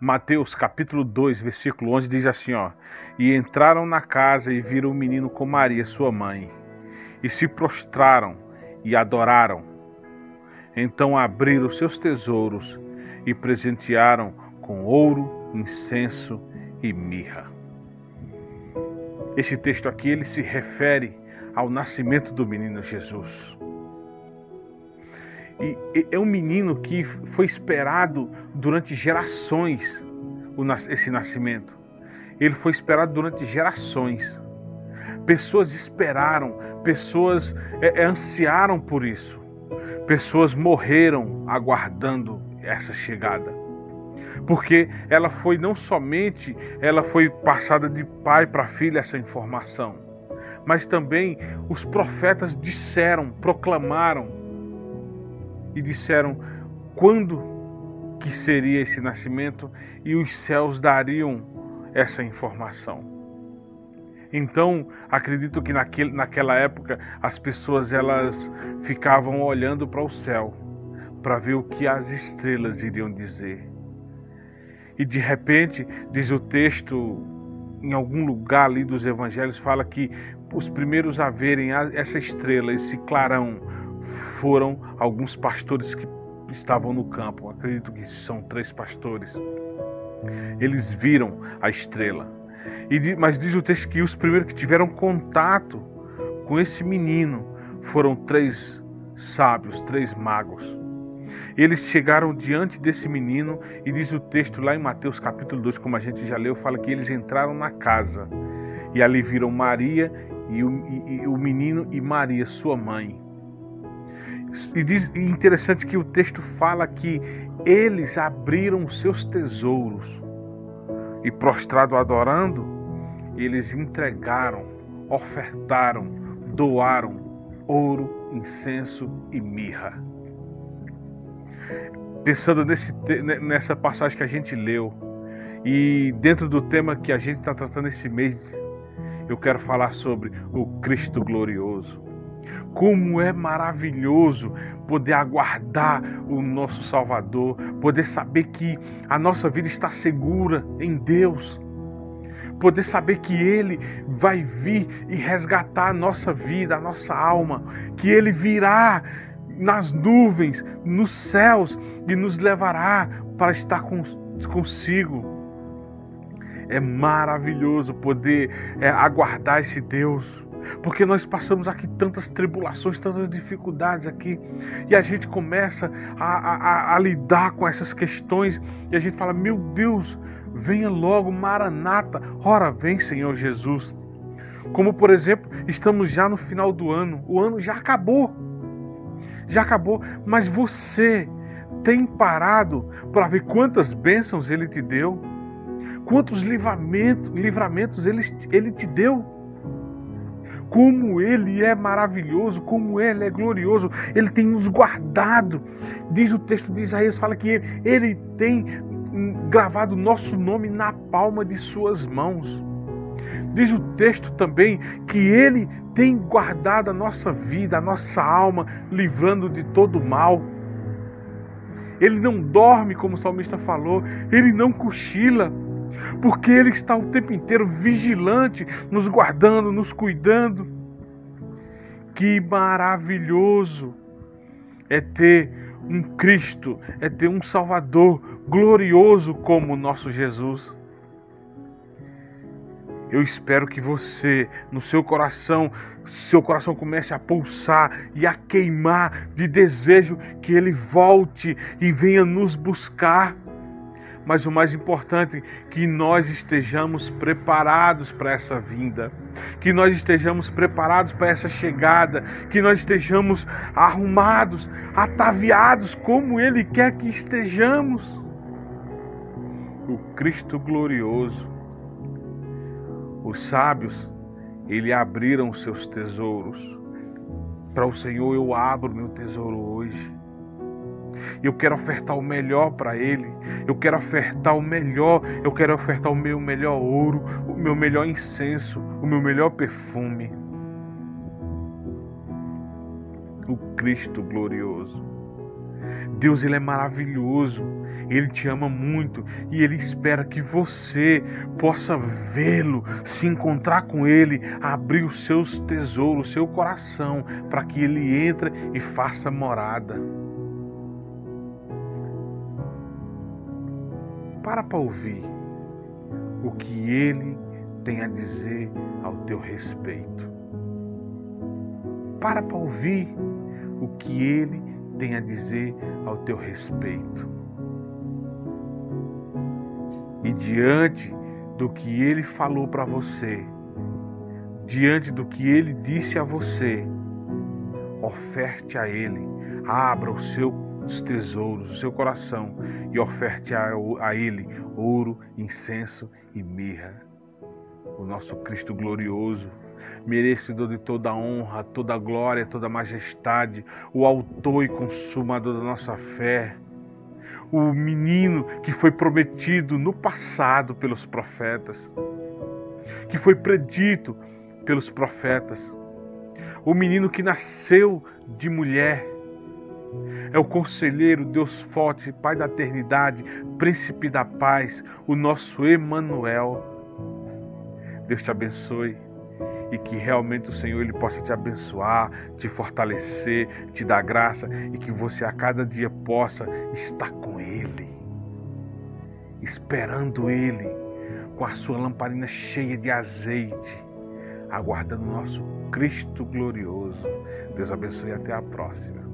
Mateus capítulo 2, versículo 11 diz assim, ó: "E entraram na casa e viram o menino com Maria, sua mãe, e se prostraram e adoraram. Então abriram seus tesouros e presentearam com ouro, incenso e mirra." Esse texto aqui ele se refere ao nascimento do menino Jesus. E é um menino que foi esperado durante gerações esse nascimento. Ele foi esperado durante gerações. Pessoas esperaram, pessoas é, é, ansiaram por isso. Pessoas morreram aguardando essa chegada. Porque ela foi não somente ela foi passada de pai para filho essa informação, mas também os profetas disseram, proclamaram e disseram quando que seria esse nascimento e os céus dariam essa informação. Então, acredito que naquele, naquela época as pessoas elas ficavam olhando para o céu para ver o que as estrelas iriam dizer. E de repente, diz o texto, em algum lugar ali dos evangelhos, fala que os primeiros a verem essa estrela, esse clarão, foram alguns pastores que estavam no campo. Acredito que são três pastores. Eles viram a estrela. E, mas diz o texto que os primeiros que tiveram contato com esse menino foram três sábios, três magos. Eles chegaram diante desse menino e diz o texto lá em Mateus capítulo 2, como a gente já leu, fala que eles entraram na casa e ali viram Maria e o, e, e o menino e Maria, sua mãe. E diz, e interessante que o texto fala que eles abriram seus tesouros e prostrado adorando, eles entregaram, ofertaram, doaram ouro, incenso e mirra. Pensando nesse, nessa passagem que a gente leu e dentro do tema que a gente está tratando esse mês, eu quero falar sobre o Cristo glorioso. Como é maravilhoso poder aguardar o nosso Salvador, poder saber que a nossa vida está segura em Deus, poder saber que Ele vai vir e resgatar a nossa vida, a nossa alma, que Ele virá nas nuvens, nos céus e nos levará para estar consigo. É maravilhoso poder é, aguardar esse Deus porque nós passamos aqui tantas tribulações, tantas dificuldades aqui, e a gente começa a, a, a, lidar com essas questões, e a gente fala: Meu Deus, venha logo, Maranata, ora vem, Senhor Jesus. Como por exemplo, estamos já no final do ano, o ano já acabou, já acabou, mas você tem parado para ver quantas bênçãos Ele te deu, quantos livramentos, livramentos ele, ele te deu como Ele é maravilhoso, como Ele é glorioso, Ele tem nos guardado. Diz o texto de Isaías, fala que Ele, ele tem gravado nosso nome na palma de Suas mãos. Diz o texto também que Ele tem guardado a nossa vida, a nossa alma, livrando de todo mal. Ele não dorme, como o salmista falou, ele não cochila porque Ele está o tempo inteiro vigilante, nos guardando, nos cuidando. Que maravilhoso é ter um Cristo, é ter um Salvador glorioso como o nosso Jesus. Eu espero que você, no seu coração, seu coração comece a pulsar e a queimar de desejo que Ele volte e venha nos buscar mas o mais importante, que nós estejamos preparados para essa vinda, que nós estejamos preparados para essa chegada, que nós estejamos arrumados, ataviados como Ele quer que estejamos. O Cristo glorioso. Os sábios, ele abriram seus tesouros. Para o Senhor eu abro meu tesouro hoje. Eu quero ofertar o melhor para Ele. Eu quero ofertar o melhor. Eu quero ofertar o meu melhor ouro, o meu melhor incenso, o meu melhor perfume. O Cristo glorioso. Deus ele é maravilhoso. Ele te ama muito e Ele espera que você possa vê-lo, se encontrar com Ele, abrir os seus tesouros, seu coração, para que Ele entre e faça morada. Para para ouvir o que Ele tem a dizer ao teu respeito. Para para ouvir o que Ele tem a dizer ao teu respeito. E diante do que ele falou para você, diante do que ele disse a você, oferte a ele, abra os seus tesouros, o seu coração e oferte a, a ele ouro, incenso e mirra. O nosso Cristo glorioso merecedor de toda honra, toda glória, toda majestade, o autor e consumador da nossa fé, o menino que foi prometido no passado pelos profetas, que foi predito pelos profetas, o menino que nasceu de mulher, é o conselheiro, Deus forte, Pai da eternidade, príncipe da paz, o nosso Emanuel. Deus te abençoe e que realmente o Senhor ele possa te abençoar, te fortalecer, te dar graça e que você a cada dia possa estar com Ele, esperando Ele, com a sua lamparina cheia de azeite, aguardando o nosso Cristo glorioso. Deus abençoe e até a próxima.